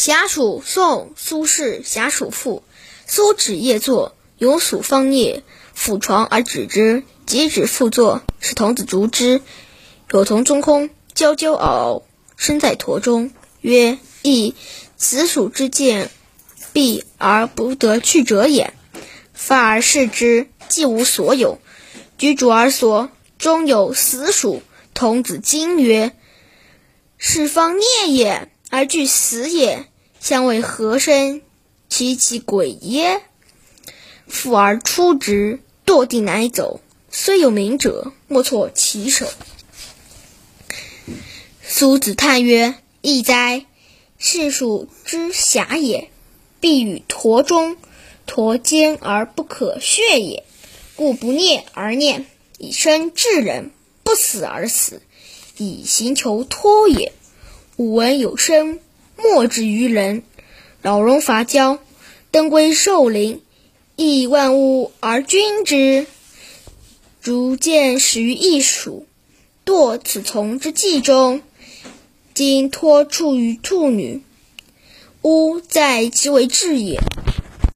侠鼠，宋·苏轼。侠鼠赋。苏止夜坐，有鼠方啮，俯床而止之。即止复坐，使童子逐之。有童中空，焦焦嗷嗷，身在驼中，曰：“噫！此鼠之见，避而不得去者也。”发而视之，既无所有。举箸而索，中有死鼠。童子惊曰：“是方啮也，而惧死也，相为何生？其其鬼耶？”复而出之，堕地乃走。虽有名者，莫错其手。苏子叹曰：“异哉！是鼠之侠也，必与驼中，驼坚而不可穴也，故不啮而念，以生治人；不死而死，以行求脱也。吾闻有声，莫之于人。老荣伐交，登归寿陵，益万物而君之。”如见始于异鼠，堕此从之计中。今托处于兔女，吾在其为志也。